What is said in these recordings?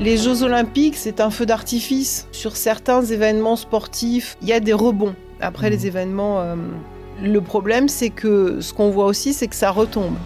Les Jeux olympiques, c'est un feu d'artifice. Sur certains événements sportifs, il y a des rebonds après les événements. euh, Le problème, c'est que ce qu'on voit aussi, c'est que ça retombe.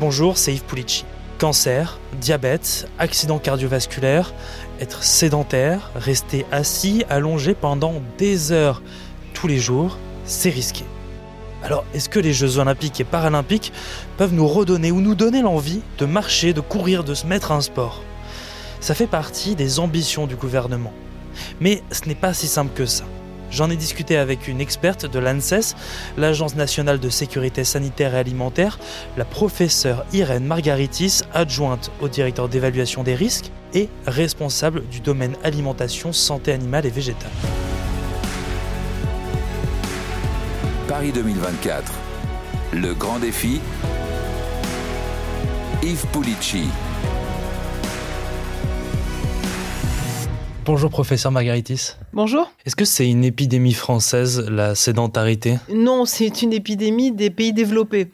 Bonjour, c'est Yves Pulici. Cancer, diabète, accident cardiovasculaire, être sédentaire, rester assis, allongé pendant des heures tous les jours, c'est risqué. Alors, est-ce que les Jeux olympiques et paralympiques peuvent nous redonner ou nous donner l'envie de marcher, de courir, de se mettre à un sport? Ça fait partie des ambitions du gouvernement. Mais ce n'est pas si simple que ça. J'en ai discuté avec une experte de l'ANSES, l'Agence nationale de sécurité sanitaire et alimentaire, la professeure Irène Margaritis, adjointe au directeur d'évaluation des risques et responsable du domaine alimentation, santé animale et végétale. Paris 2024. Le grand défi. Yves Pulici. Bonjour professeur Margaritis. Bonjour. Est-ce que c'est une épidémie française, la sédentarité? Non, c'est une épidémie des pays développés.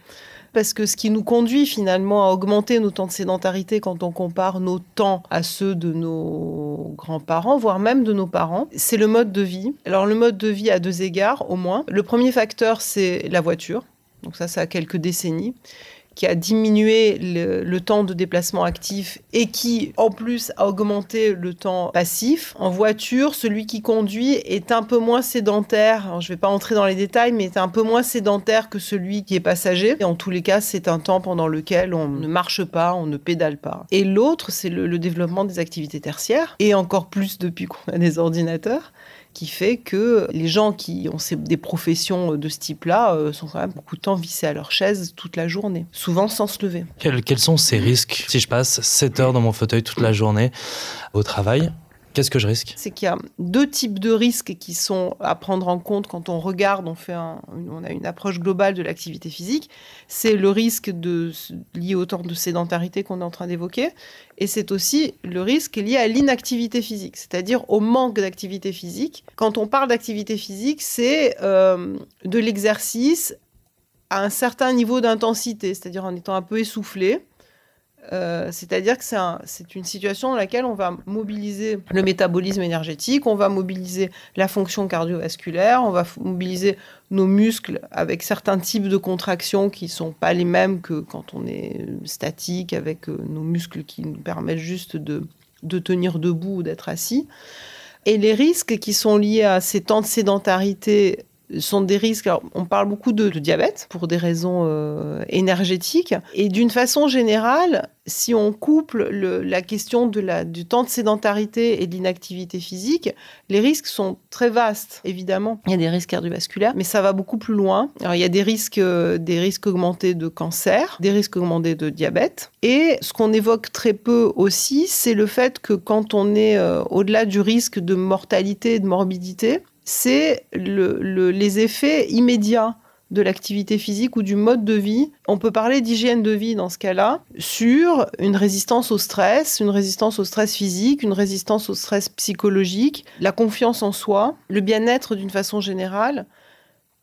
Parce que ce qui nous conduit finalement à augmenter nos temps de sédentarité quand on compare nos temps à ceux de nos grands-parents, voire même de nos parents, c'est le mode de vie. Alors le mode de vie à deux égards au moins. Le premier facteur, c'est la voiture. Donc ça, ça a quelques décennies qui a diminué le, temps de déplacement actif et qui, en plus, a augmenté le temps passif. En voiture, celui qui conduit est un peu moins sédentaire. Je ne vais pas entrer dans les détails, mais est un peu moins sédentaire que celui qui est passager. Et en tous les cas, c'est un temps pendant lequel on ne marche pas, on ne pédale pas. Et l'autre, c'est le, le développement des activités tertiaires, et encore plus depuis qu'on a des ordinateurs qui fait que les gens qui ont des professions de ce type-là euh, sont quand même beaucoup de temps vissés à leur chaise toute la journée, souvent sans se lever. Quels, quels sont ces risques si je passe 7 heures dans mon fauteuil toute la journée au travail? Qu'est-ce que je risque? C'est qu'il y a deux types de risques qui sont à prendre en compte quand on regarde, on, fait on a une approche globale de l'activité physique. C'est le risque lié au temps de sédentarité qu'on est en train d'évoquer, et c'est aussi le risque lié à l'inactivité physique, c'est-à-dire au manque d'activité physique. Quand on parle d'activité physique, c'est euh, de l'exercice à un certain niveau d'intensité, c'est-à-dire en étant un peu essoufflé. Euh, c'est-à-dire que c'est un, une situation dans laquelle on va mobiliser le métabolisme énergétique, on va mobiliser la fonction cardiovasculaire, on va mobiliser nos muscles avec certains types de contractions qui ne sont pas les mêmes que quand on est statique, avec euh, nos muscles qui nous permettent juste de, de tenir debout ou d'être assis. Et les risques qui sont liés à ces temps de sédentarité sont des risques. Alors, on parle beaucoup de, diabète pour des raisons euh, énergétiques. Et d'une façon générale, si on couple le, la question de la, du temps de sédentarité et de l'inactivité physique, les risques sont très vastes, évidemment. Il y a des risques cardiovasculaires, mais ça va beaucoup plus loin. Alors, il y a des risques, euh, des risques augmentés de cancer, des risques augmentés de diabète. Et ce qu'on évoque très peu aussi, c'est le fait que quand on est euh, au-delà du risque de mortalité et de morbidité, c'est le, le, les effets immédiats de l'activité physique ou du mode de vie. On peut parler d'hygiène de vie dans ce cas-là, sur une résistance au stress, une résistance au stress physique, une résistance au stress psychologique, la confiance en soi, le bien-être d'une façon générale,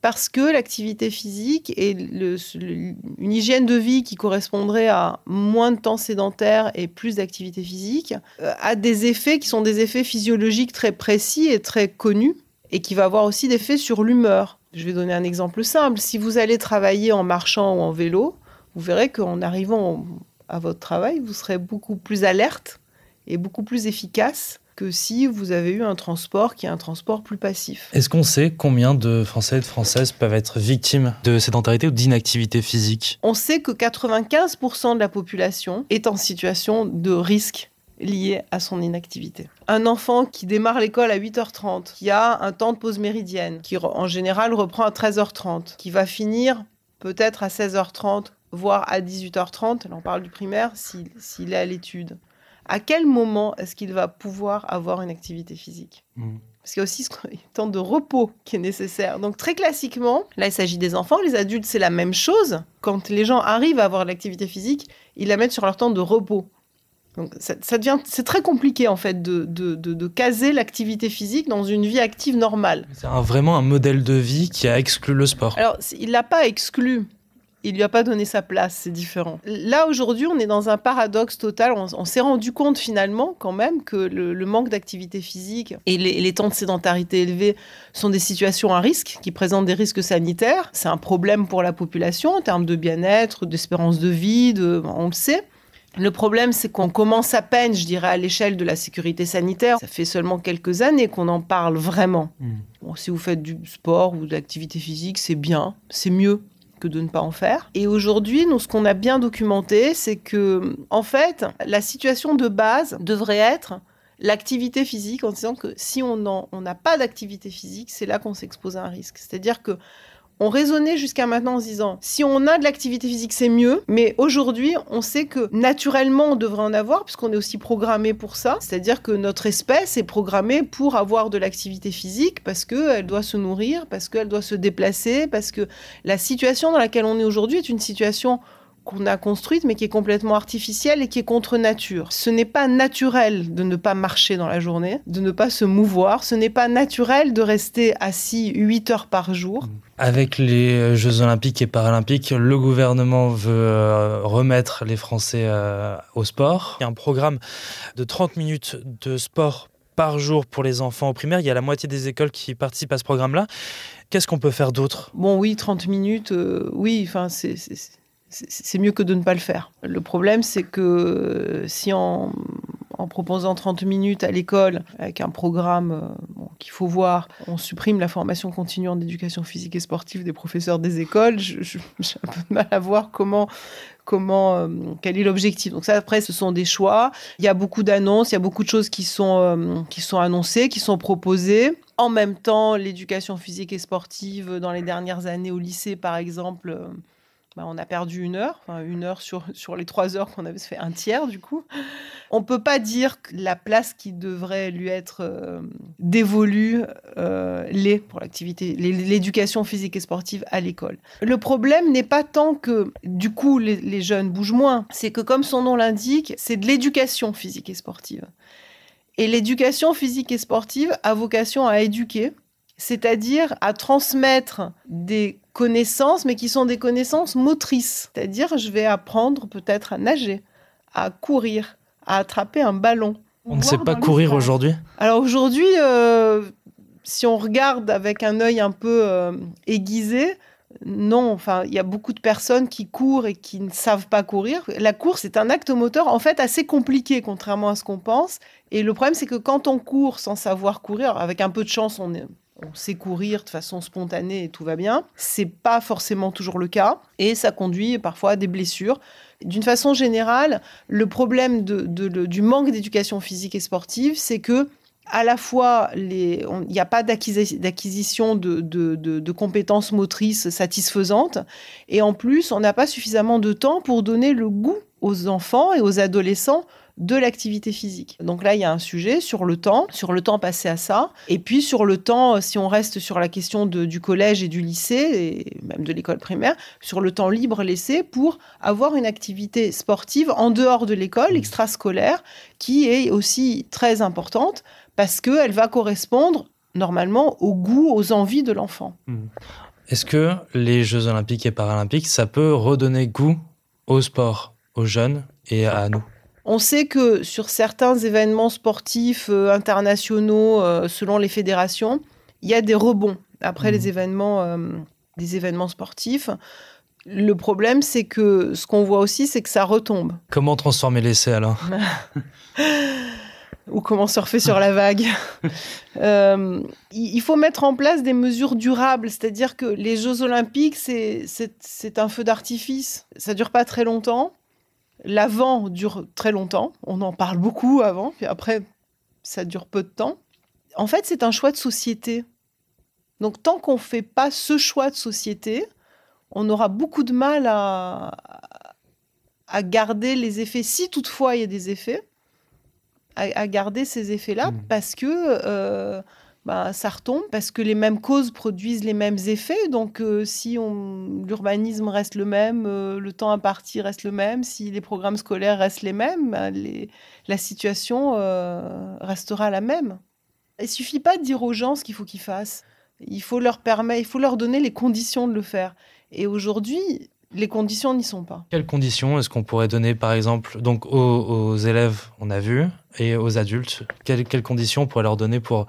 parce que l'activité physique et une hygiène de vie qui correspondrait à moins de temps sédentaire et plus d'activité physique euh, a des effets qui sont des effets physiologiques très précis et très connus et qui va avoir aussi des effets sur l'humeur. Je vais donner un exemple simple. Si vous allez travailler en marchant ou en vélo, vous verrez qu'en arrivant à votre travail, vous serez beaucoup plus alerte et beaucoup plus efficace que si vous avez eu un transport qui est un transport plus passif. Est-ce qu'on sait combien de Français et de Françaises peuvent être victimes de sédentarité ou d'inactivité physique? On sait que 95% de la population est en situation de risque lié à son inactivité. Un enfant qui démarre l'école à 8h30, qui a un temps de pause méridienne, qui en général reprend à 13h30, qui va finir peut-être à 16h30, voire à 18h30, là on parle du primaire, s'il, est à l'étude. À quel moment est-ce qu'il va pouvoir avoir une activité physique? Mmh. Parce qu'il y a aussi ce temps de repos qui est nécessaire. Donc très classiquement, là il s'agit des enfants, les adultes c'est la même chose. Quand les gens arrivent à avoir l'activité physique, ils la mettent sur leur temps de repos. Donc ça, ça devient, c'est très compliqué en fait de, de, de, de caser l'activité physique dans une vie active normale. C'est un, vraiment un modèle de vie qui a exclu le sport. Alors il l'a pas exclu. il lui a pas donné sa place, c'est différent. Là, aujourd'hui, on est dans un paradoxe total. On, s'est rendu compte finalement, quand même, que le, manque d'activité physique et les, temps de sédentarité élevés sont des situations à risque, qui présentent des risques sanitaires. C'est un problème pour la population en termes de bien-être, d'espérance de vie, on le sait. Le problème, c'est qu'on commence à peine, je dirais, à l'échelle de la sécurité sanitaire. Ça fait seulement quelques années qu'on en parle vraiment. Hmm. si vous faites du sport ou de l'activité physique, c'est bien, c'est mieux que de ne pas en faire. Et aujourd'hui, nous, ce qu'on a bien documenté, c'est que, en fait, la situation de base devrait être l'activité physique en disant que si on n'a pas d'activité physique, c'est là qu'on s'expose à un risque. C'est-à-dire que on raisonnait jusqu'à maintenant en se disant si on a de l'activité physique, c'est mieux. Mais aujourd'hui, on sait que naturellement, on devrait en avoir puisqu'on est aussi programmé pour ça. C'est-à-dire que notre espèce est programmée pour avoir de l'activité physique parce qu'elle doit se nourrir, parce qu'elle doit se déplacer, parce que la situation dans laquelle on est aujourd'hui est une situation qu'on a construite, mais qui est complètement artificielle et qui est contre nature. Ce n'est pas naturel de ne pas marcher dans la journée, de ne pas se mouvoir. Ce n'est pas naturel de rester assis 8 heures par jour. Avec les Jeux olympiques et paralympiques, le gouvernement veut euh, remettre les Français euh, au sport. Il y a un programme de 30 minutes de sport par jour pour les enfants au primaire. Il y a la moitié des écoles qui participent à ce programme-là. Qu'est-ce qu'on peut faire d'autre? Bon, oui, 30 minutes, euh, oui, enfin, c'est c'est mieux que de ne pas le faire. Le problème, c'est que si en, proposant 30 minutes à l'école, avec un programme euh, qu'il faut voir, on supprime la formation continue en éducation physique et sportive des professeurs des écoles, j'ai un peu de mal à voir comment, comment, euh, quel est l'objectif. Donc ça, après, ce sont des choix. Il y a beaucoup d'annonces, il y a beaucoup de choses qui sont, euh, qui sont annoncées, qui sont proposées. En même temps, l'éducation physique et sportive dans les dernières années au lycée, par exemple, bah, on a perdu une heure, une heure sur, sur les trois heures qu'on avait, fait un tiers du coup. On peut pas dire que la place qui devrait lui être euh, dévolue euh, l'est pour l'activité, l'éducation physique et sportive à l'école. Le problème n'est pas tant que du coup les jeunes bougent moins, c'est que comme son nom l'indique, c'est de l'éducation physique et sportive. Et l'éducation physique et sportive a vocation à éduquer, c'est-à-dire à transmettre des connaissances, mais qui sont des connaissances motrices. C'est-à-dire, je vais apprendre peut-être à nager, à courir, à attraper un ballon. On ne sait pas courir aujourd'hui? Alors aujourd'hui, euh, si on regarde avec un œil un peu euh, aiguisé, non, enfin, il y a beaucoup de personnes qui courent et qui ne savent pas courir. La course est un acte moteur en fait assez compliqué, contrairement à ce qu'on pense. Et le problème, c'est que quand on court sans savoir courir, avec un peu de chance, on est, on sait courir de façon spontanée et tout va bien. C'est pas forcément toujours le cas et ça conduit parfois à des blessures. D'une façon générale, le problème du manque d'éducation physique et sportive, c'est que à la fois, il n'y a pas d'acquisition de, de, compétences motrices satisfaisantes, et en plus, on n'a pas suffisamment de temps pour donner le goût aux enfants et aux adolescents de l'activité physique. Donc là, il y a un sujet sur le temps, sur le temps passé à ça, et puis sur le temps, euh, si on reste sur la question du collège et du lycée, et même de l'école primaire, sur le temps libre laissé pour avoir une activité sportive en dehors de l'école, extrascolaire, qui est aussi très importante parce qu'elle va correspondre normalement au goût, aux envies de l'enfant. Mmh. Est-ce que les Jeux olympiques et paralympiques, ça peut redonner goût au sport, aux jeunes et à nous? On sait que sur certains événements sportifs euh, internationaux, euh, selon les fédérations, il y a des rebonds après les mmh. événements, euh, des événements sportifs. Le problème, c'est que ce qu'on voit aussi, c'est que ça retombe. Comment transformer l'essai alors Ou comment surfer sur la vague Il faut mettre en place des mesures durables, c'est-à-dire que les Jeux olympiques, c'est un feu d'artifice. Ça dure pas très longtemps. L'avant dure très longtemps, on en parle beaucoup avant, puis après, ça dure peu de temps. En fait, c'est un choix de société. Donc, tant qu'on ne fait pas ce choix de société, on aura beaucoup de mal à, à garder les effets, si toutefois il y a des effets, à, garder ces effets-là, mmh. parce que euh, bah, ça retombe parce que les mêmes causes produisent les mêmes effets. Donc, euh, si l'urbanisme reste le même, euh, le temps imparti reste le même, si les programmes scolaires restent les mêmes, bah, la situation euh, restera la même. Il suffit pas de dire aux gens ce qu'il faut qu'ils fassent. Il faut leur permettre, il faut leur donner les conditions de le faire. Et aujourd'hui, les conditions n'y sont pas. Quelles conditions est-ce qu'on pourrait donner, par exemple, donc aux, aux, élèves, on a vu, et aux adultes Quelles, quelles conditions on pourrait leur donner pour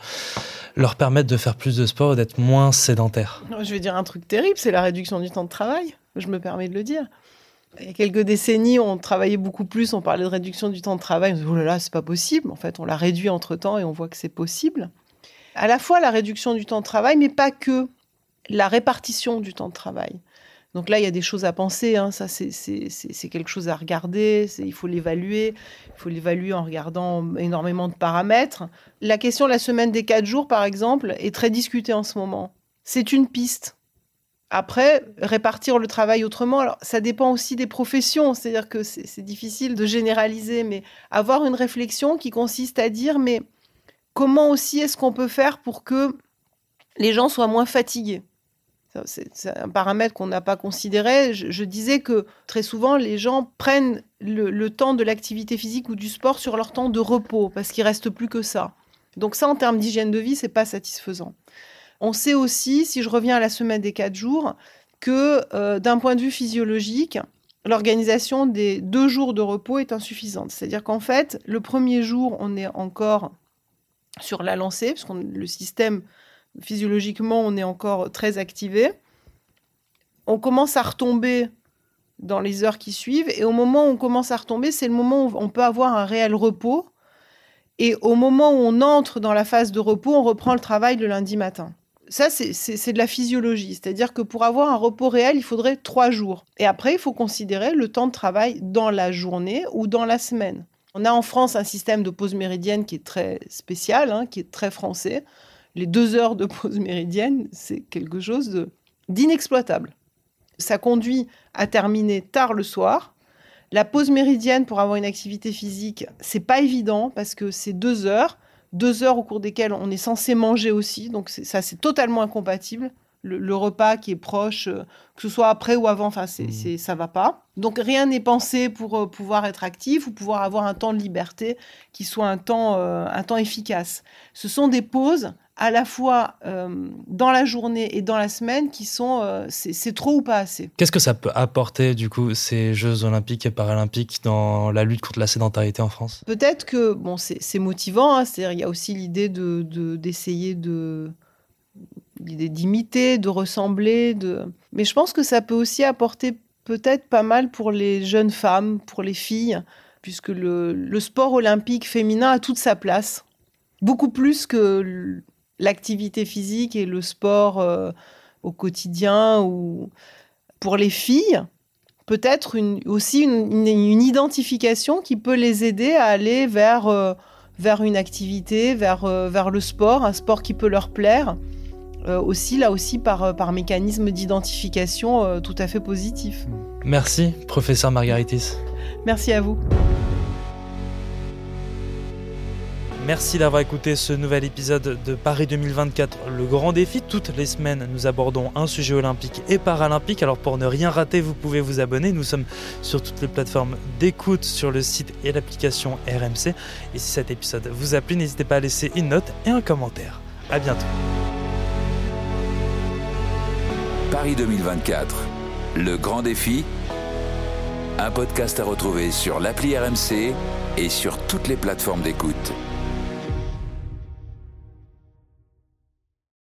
leur permettre de faire plus de sport et d'être moins sédentaires? Je vais dire un truc terrible, c'est la réduction du temps de travail. Je me permets de le dire. Il y a quelques décennies, on travaillait beaucoup plus, on parlait de réduction du temps de travail. On se dit, oh là là, c'est pas possible. En fait, on l'a réduit entre temps et on voit que c'est possible. À la fois la réduction du temps de travail, mais pas que la répartition du temps de travail. Donc là, il y a des choses à penser. Hein. Ça, c'est quelque chose à regarder. Il faut l'évaluer. Il faut l'évaluer en regardant énormément de paramètres. La question de la semaine des quatre jours, par exemple, est très discutée en ce moment. C'est une piste. Après, répartir le travail autrement, alors ça dépend aussi des professions, c'est-à-dire que c'est difficile de généraliser, mais avoir une réflexion qui consiste à dire, mais comment aussi est-ce qu'on peut faire pour que les gens soient moins fatigués? C'est un paramètre qu'on n'a pas considéré. Je, disais que très souvent, les gens prennent le, temps de l'activité physique ou du sport sur leur temps de repos, parce qu'il reste plus que ça. Donc ça, en termes d'hygiène de vie, c'est pas satisfaisant. On sait aussi, si je reviens à la semaine des quatre jours, que euh, d'un point de vue physiologique, l'organisation des deux jours de repos est insuffisante. C'est-à-dire qu'en fait, le premier jour, on est encore sur la lancée, parce que le système physiologiquement, on est encore très activé. On commence à retomber dans les heures qui suivent. Et au moment où on commence à retomber, c'est le moment où on peut avoir un réel repos. Et au moment où on entre dans la phase de repos, on reprend le travail le lundi matin. Ça, c'est de la physiologie. C'est-à-dire que pour avoir un repos réel, il faudrait trois jours. Et après, il faut considérer le temps de travail dans la journée ou dans la semaine. On a en France un système de pause méridienne qui est très spécial, hein, qui est très français les deux heures de pause méridienne, c'est quelque chose d'inexploitable. Ça conduit à terminer tard le soir. La pause méridienne pour avoir une activité physique, c'est pas évident parce que c'est deux heures, deux heures au cours desquelles on est censé manger aussi, donc ça c'est totalement incompatible. Le, repas qui est proche, euh, que ce soit après ou avant, enfin c'est, mmh. ça va pas. Donc rien n'est pensé pour euh, pouvoir être actif ou pouvoir avoir un temps de liberté qui soit un temps, euh, un temps efficace. Ce sont des pauses à la fois dans la journée et dans la semaine qui sont c'est trop ou pas assez. Qu'est-ce que ça peut apporter du coup ces Jeux olympiques et paralympiques dans la lutte contre la sédentarité en France? Peut-être que bon c'est motivant, hein, c'est-à-dire il y a aussi l'idée de d'essayer de d'imiter, de, ressembler, de mais je pense que ça peut aussi apporter peut-être pas mal pour les jeunes femmes, pour les filles, puisque le, le sport olympique féminin a toute sa place beaucoup plus que l'activité physique et le sport euh, au quotidien ou pour les filles, peut-être aussi une, identification qui peut les aider à aller vers, euh, vers une activité, vers, euh, vers le sport, un sport qui peut leur plaire. Aussi, là aussi, par, par mécanisme d'identification tout à fait positif. Merci, professeur Margaritis. Merci à vous. Merci d'avoir écouté ce nouvel épisode de Paris 2024, le grand défi. Toutes les semaines, nous abordons un sujet olympique et paralympique. Alors pour ne rien rater, vous pouvez vous abonner. Nous sommes sur toutes les plateformes d'écoute, sur le site et l'application RMC. Et si cet épisode vous a plu, n'hésitez pas à laisser une note et un commentaire. À bientôt. Paris 2024, le grand défi. Un podcast à retrouver sur l'appli RMC et sur toutes les plateformes d'écoute.